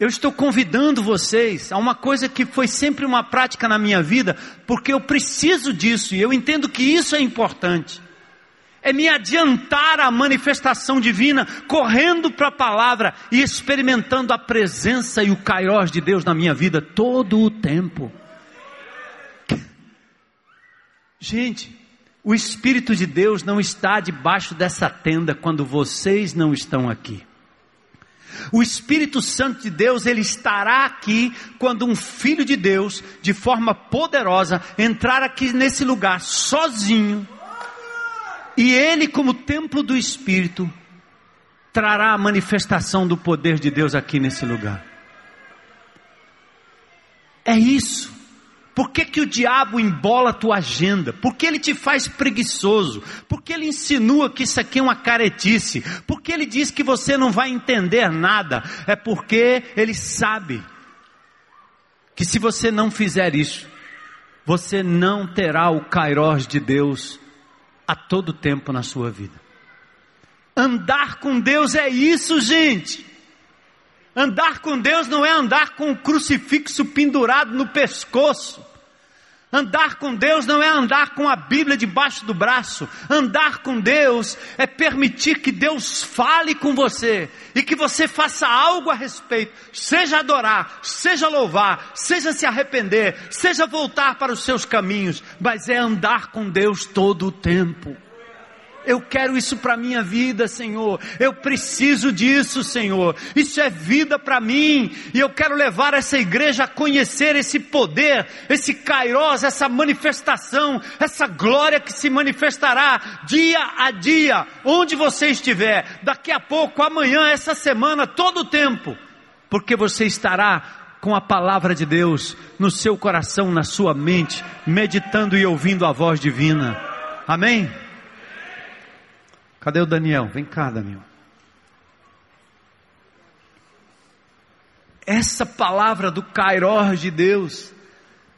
S1: Eu estou convidando vocês a uma coisa que foi sempre uma prática na minha vida, porque eu preciso disso e eu entendo que isso é importante. É me adiantar à manifestação divina, correndo para a palavra e experimentando a presença e o Kairos de Deus na minha vida todo o tempo. Gente, o Espírito de Deus não está debaixo dessa tenda quando vocês não estão aqui. O Espírito Santo de Deus, ele estará aqui quando um filho de Deus, de forma poderosa, entrar aqui nesse lugar sozinho. E ele, como templo do Espírito, trará a manifestação do poder de Deus aqui nesse lugar. É isso. Por que, que o diabo embola a tua agenda? Por que ele te faz preguiçoso? Por que ele insinua que isso aqui é uma caretice? Por que ele diz que você não vai entender nada? É porque ele sabe que se você não fizer isso, você não terá o kairós de Deus a todo tempo na sua vida. Andar com Deus é isso, gente. Andar com Deus não é andar com o crucifixo pendurado no pescoço. Andar com Deus não é andar com a Bíblia debaixo do braço. Andar com Deus é permitir que Deus fale com você e que você faça algo a respeito. Seja adorar, seja louvar, seja se arrepender, seja voltar para os seus caminhos, mas é andar com Deus todo o tempo. Eu quero isso para minha vida, Senhor. Eu preciso disso, Senhor. Isso é vida para mim. E eu quero levar essa igreja a conhecer esse poder, esse kairos, essa manifestação, essa glória que se manifestará dia a dia, onde você estiver, daqui a pouco, amanhã, essa semana, todo o tempo. Porque você estará com a palavra de Deus no seu coração, na sua mente, meditando e ouvindo a voz divina. Amém? Cadê o Daniel? Vem cá, Daniel. Essa palavra do Kairos de Deus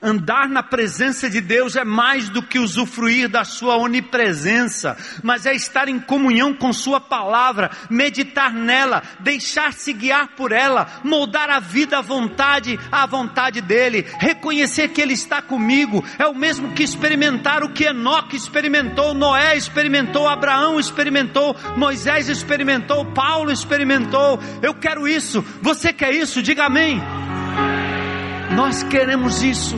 S1: Andar na presença de Deus é mais do que usufruir da sua onipresença, mas é estar em comunhão com Sua palavra, meditar nela, deixar-se guiar por ela, moldar a vida à vontade, à vontade dEle, reconhecer que Ele está comigo, é o mesmo que experimentar o que Enoque experimentou, Noé experimentou, Abraão experimentou, Moisés experimentou, Paulo experimentou. Eu quero isso, você quer isso? Diga amém. Nós queremos isso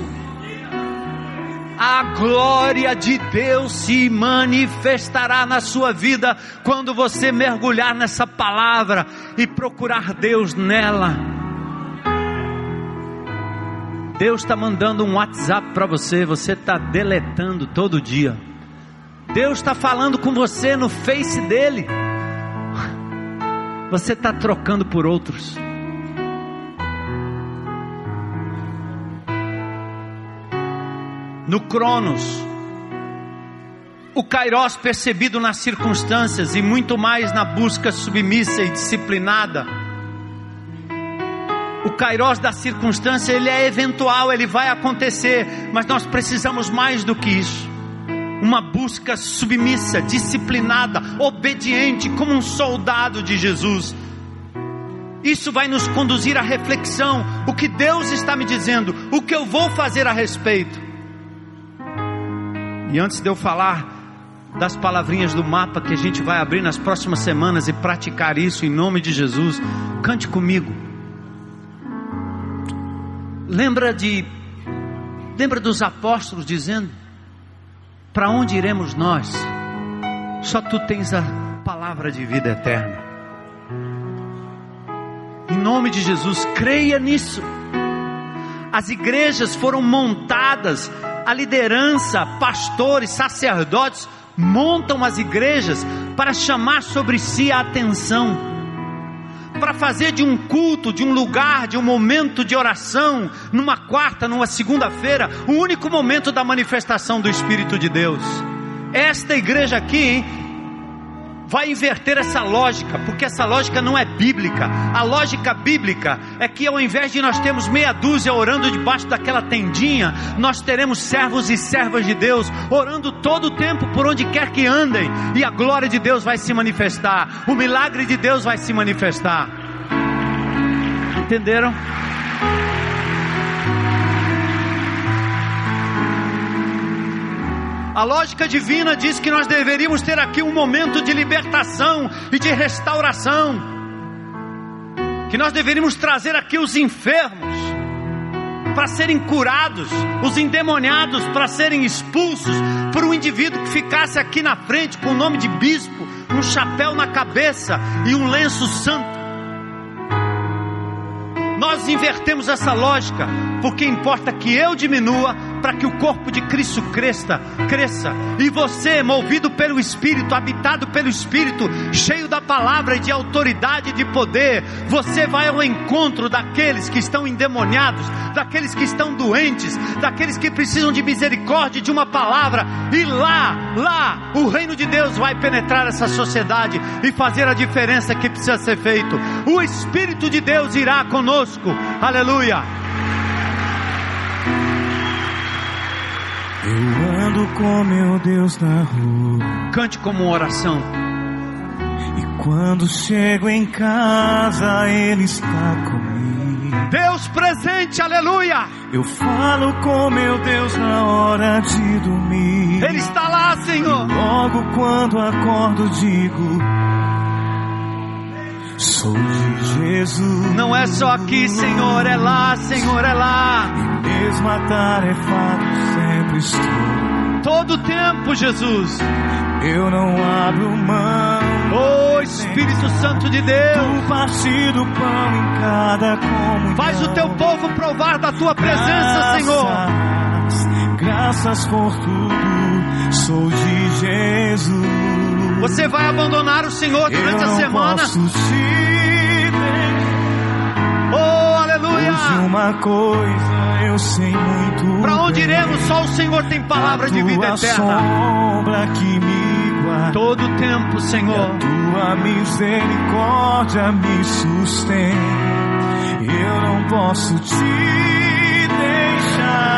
S1: a glória de Deus se manifestará na sua vida quando você mergulhar nessa palavra e procurar Deus nela. Deus está mandando um WhatsApp para você, você está deletando todo dia. Deus está falando com você no Face dele. Você está trocando por outros. No Cronos, o Kairos percebido nas circunstâncias e muito mais na busca submissa e disciplinada. O Kairos da circunstância, ele é eventual, ele vai acontecer, mas nós precisamos mais do que isso. Uma busca submissa, disciplinada, obediente, como um soldado de Jesus. Isso vai nos conduzir à reflexão: o que Deus está me dizendo, o que eu vou fazer a respeito. E antes de eu falar das palavrinhas do mapa que a gente vai abrir nas próximas semanas e praticar isso em nome de Jesus, cante comigo. Lembra de lembra dos apóstolos dizendo: Para onde iremos nós? Só tu tens a palavra de vida eterna. Em nome de Jesus, creia nisso. As igrejas foram montadas, a liderança, pastores, sacerdotes montam as igrejas para chamar sobre si a atenção, para fazer de um culto, de um lugar, de um momento de oração, numa quarta, numa segunda-feira, o único momento da manifestação do Espírito de Deus. Esta igreja aqui vai inverter essa lógica, porque essa lógica não é bíblica. A lógica bíblica é que ao invés de nós termos meia dúzia orando debaixo daquela tendinha, nós teremos servos e servas de Deus orando todo o tempo por onde quer que andem, e a glória de Deus vai se manifestar, o milagre de Deus vai se manifestar. Entenderam? A lógica divina diz que nós deveríamos ter aqui um momento de libertação e de restauração. Que nós deveríamos trazer aqui os enfermos para serem curados, os endemoniados para serem expulsos, por um indivíduo que ficasse aqui na frente com o nome de bispo, um chapéu na cabeça e um lenço santo. Nós invertemos essa lógica, porque importa que eu diminua para que o corpo de Cristo cresça, cresça. E você, movido pelo Espírito, habitado pelo Espírito, cheio da palavra e de autoridade e de poder, você vai ao encontro daqueles que estão endemoniados, daqueles que estão doentes, daqueles que precisam de misericórdia de uma palavra. E lá, lá, o reino de Deus vai penetrar essa sociedade e fazer a diferença que precisa ser feito. O Espírito de Deus irá conosco. Aleluia.
S4: Eu ando com meu Deus na rua.
S1: Cante como oração.
S4: E quando chego em casa, Ele está comigo.
S1: Deus presente, aleluia.
S4: Eu falo com meu Deus na hora de dormir.
S1: Ele está lá, Senhor.
S4: Logo quando acordo, digo: Sou de Jesus.
S1: Não é só aqui, Senhor, é lá, Senhor, é lá.
S4: E mesmo atarefado, estou.
S1: Todo tempo, Jesus.
S4: Eu não abro mão.
S1: Oh Espírito Santo de Deus.
S4: Do pão em cada comunhão.
S1: Faz o teu povo provar da tua presença,
S4: graças,
S1: Senhor.
S4: Graças por tudo. Sou de Jesus.
S1: Você vai abandonar o Senhor durante a semana?
S4: Posso te
S1: aleluia!
S4: Hoje uma coisa eu sei muito
S1: Para onde iremos? Só o Senhor tem palavra de vida eterna.
S4: sombra que me guarda.
S1: Todo tempo, Senhor.
S4: Tua misericórdia me sustém. Eu não posso te deixar.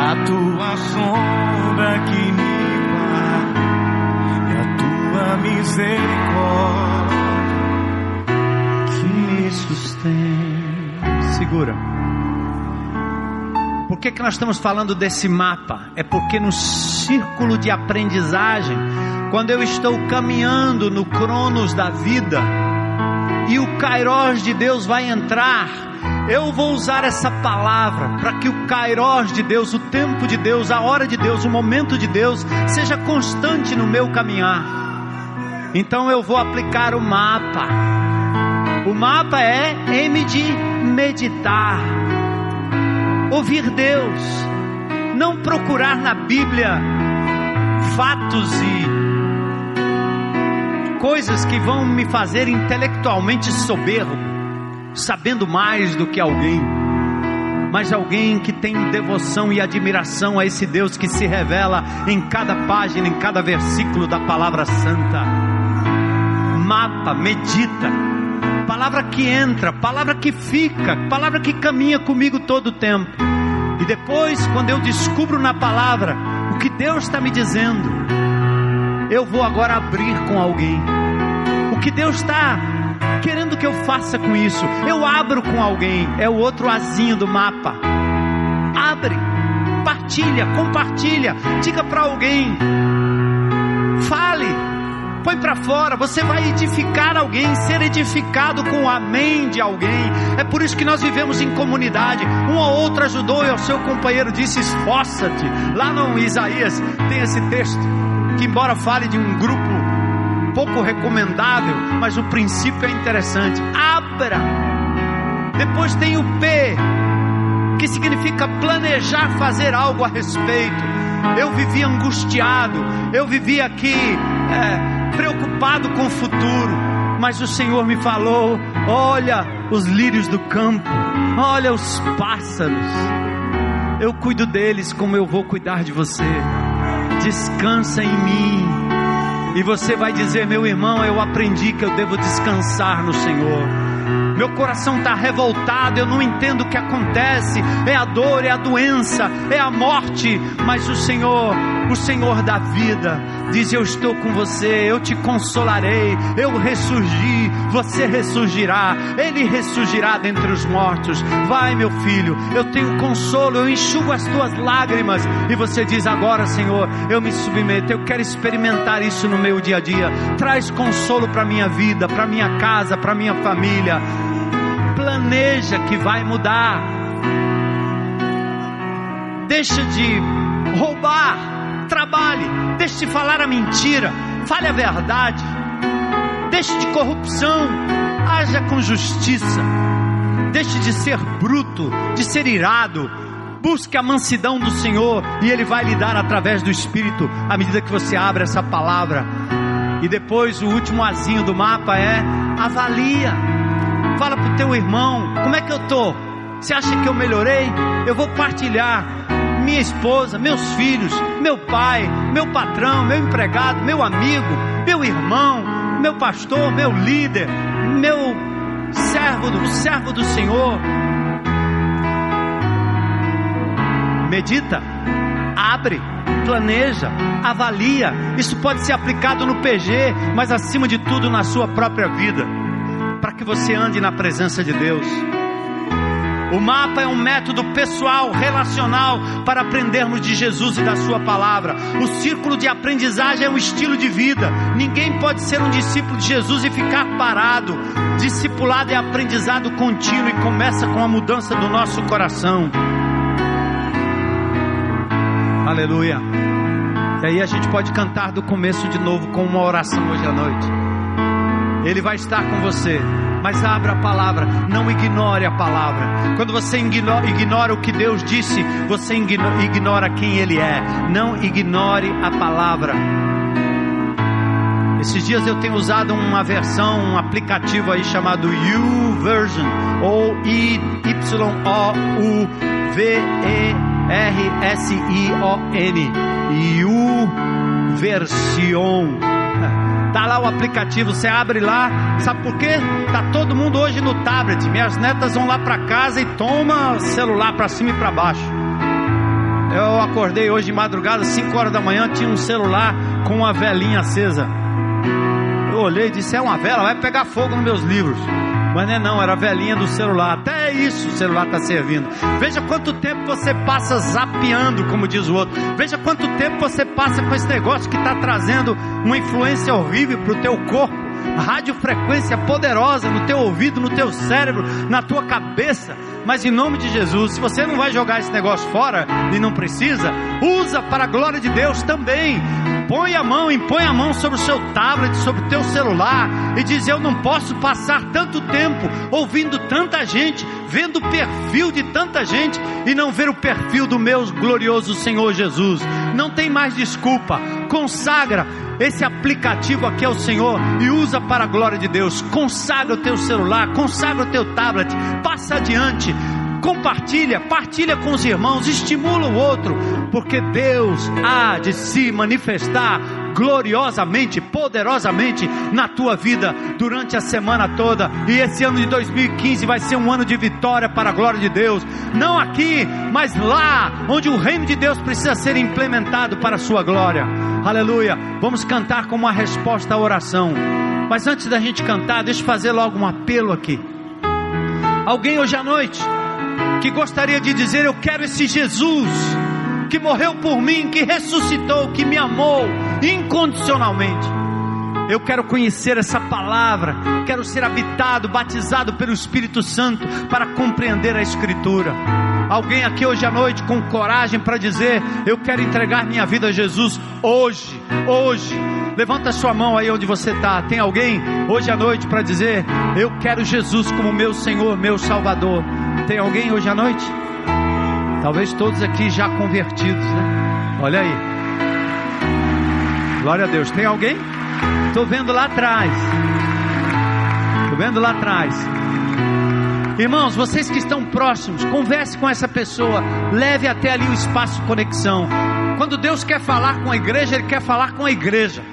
S4: A tua sombra que me a misericórdia
S1: que me sustém. Segura. Por que, que nós estamos falando desse mapa? É porque no círculo de aprendizagem, quando eu estou caminhando no cronos da vida, e o Kairos de Deus vai entrar, eu vou usar essa palavra para que o Kairos de Deus, o tempo de Deus, a hora de Deus, o momento de Deus, seja constante no meu caminhar. Então eu vou aplicar o mapa. O mapa é M de meditar, ouvir Deus, não procurar na Bíblia fatos e coisas que vão me fazer intelectualmente soberbo, sabendo mais do que alguém, mas alguém que tem devoção e admiração a esse Deus que se revela em cada página, em cada versículo da palavra santa. Mapa, medita, palavra que entra, palavra que fica, palavra que caminha comigo todo o tempo. E depois, quando eu descubro na palavra o que Deus está me dizendo, eu vou agora abrir com alguém. O que Deus está querendo que eu faça com isso, eu abro com alguém. É o outro azinho do mapa. Abre, partilha, compartilha, diga para alguém, põe para fora. Você vai edificar alguém, ser edificado com o amém de alguém. É por isso que nós vivemos em comunidade. Um ou outro ajudou e o seu companheiro disse: esforça-te. Lá no Isaías tem esse texto que, embora fale de um grupo pouco recomendável, mas o princípio é interessante. Abra. Depois tem o P, que significa planejar fazer algo a respeito. Eu vivia angustiado, eu vivia aqui é, preocupado com o futuro, mas o Senhor me falou: olha os lírios do campo, olha os pássaros, eu cuido deles como eu vou cuidar de você. Descansa em mim. E você vai dizer, meu irmão, eu aprendi que eu devo descansar no Senhor. Meu coração está revoltado, eu não entendo o que acontece. É a dor, é a doença, é a morte. Mas o Senhor, o Senhor da vida, diz: Eu estou com você, eu te consolarei. Eu ressurgi, você ressurgirá. Ele ressurgirá dentre os mortos. Vai, meu filho, eu tenho consolo, eu enxugo as tuas lágrimas. E você diz: Agora, Senhor, eu me submeto, eu quero experimentar isso no meu dia a dia. Traz consolo para minha vida, para minha casa, para minha família planeja que vai mudar. Deixa de roubar, trabalhe, deixe de falar a mentira, fale a verdade. Deixe de corrupção, haja com justiça. Deixe de ser bruto, de ser irado. Busque a mansidão do Senhor e Ele vai lhe dar através do Espírito à medida que você abre essa palavra. E depois o último azinho do mapa é avalia Fala para o teu irmão, como é que eu tô? Você acha que eu melhorei? Eu vou partilhar. Minha esposa, meus filhos, meu pai, meu patrão, meu empregado, meu amigo, meu irmão, meu pastor, meu líder, meu servo, do servo do Senhor. Medita, abre, planeja, avalia. Isso pode ser aplicado no PG, mas acima de tudo na sua própria vida para que você ande na presença de Deus. O mapa é um método pessoal, relacional, para aprendermos de Jesus e da Sua palavra. O círculo de aprendizagem é um estilo de vida. Ninguém pode ser um discípulo de Jesus e ficar parado. Discipulado é aprendizado contínuo e começa com a mudança do nosso coração. Aleluia. E aí a gente pode cantar do começo de novo com uma oração hoje à noite. Ele vai estar com você. Mas abra a palavra, não ignore a palavra. Quando você ignora, ignora o que Deus disse, você ignora quem Ele é. Não ignore a palavra. Esses dias eu tenho usado uma versão, um aplicativo aí chamado YouVersion, ou I-Y-O-U-V-E-R-S-I-O-N. YouVersion Tá lá o aplicativo, você abre lá, sabe por quê? Tá todo mundo hoje no tablet. Minhas netas vão lá para casa e toma celular para cima e para baixo. Eu acordei hoje de madrugada, 5 horas da manhã, tinha um celular com uma velinha acesa. Eu olhei e disse: É uma vela, vai pegar fogo nos meus livros. Mas não é não, era a velhinha do celular. Até isso o celular está servindo. Veja quanto tempo você passa zapeando, como diz o outro. Veja quanto tempo você passa com esse negócio que está trazendo uma influência horrível para o teu corpo radiofrequência poderosa no teu ouvido, no teu cérebro, na tua cabeça. Mas em nome de Jesus, se você não vai jogar esse negócio fora e não precisa, usa para a glória de Deus também. Põe a mão, impõe a mão sobre o seu tablet, sobre o teu celular e diz: Eu não posso passar tanto tempo ouvindo tanta gente, vendo o perfil de tanta gente e não ver o perfil do meu glorioso Senhor Jesus. Não tem mais desculpa. Consagra esse aplicativo aqui é o Senhor e usa para a glória de Deus. Consagra o teu celular, consagra o teu tablet, passa adiante, compartilha, partilha com os irmãos, estimula o outro, porque Deus há de se manifestar gloriosamente, poderosamente na tua vida durante a semana toda. E esse ano de 2015 vai ser um ano de vitória para a glória de Deus. Não aqui, mas lá, onde o reino de Deus precisa ser implementado para a sua glória. Aleluia. Vamos cantar como uma resposta à oração. Mas antes da gente cantar, deixa eu fazer logo um apelo aqui. Alguém hoje à noite que gostaria de dizer: Eu quero esse Jesus que morreu por mim, que ressuscitou, que me amou incondicionalmente. Eu quero conhecer essa palavra, quero ser habitado, batizado pelo Espírito Santo para compreender a Escritura. Alguém aqui hoje à noite com coragem para dizer: Eu quero entregar minha vida a Jesus hoje, hoje. Levanta sua mão aí onde você está. Tem alguém hoje à noite para dizer: Eu quero Jesus como meu Senhor, meu Salvador. Tem alguém hoje à noite? Talvez todos aqui já convertidos, né? Olha aí. Glória a Deus. Tem alguém? Estou vendo lá atrás. Estou vendo lá atrás. Irmãos, vocês que estão próximos, converse com essa pessoa, leve até ali o espaço conexão. Quando Deus quer falar com a igreja, Ele quer falar com a igreja.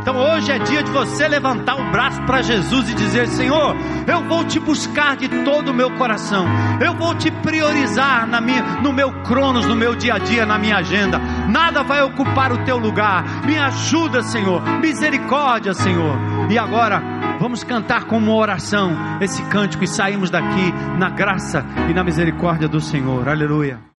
S1: Então hoje é dia de você levantar o braço para Jesus e dizer: Senhor, eu vou te buscar de todo o meu coração, eu vou te priorizar na minha, no meu cronos, no meu dia a dia, na minha agenda. Nada vai ocupar o teu lugar. Me ajuda, Senhor. Misericórdia, Senhor. E agora, vamos cantar como oração esse cântico e saímos daqui na graça e na misericórdia do Senhor. Aleluia.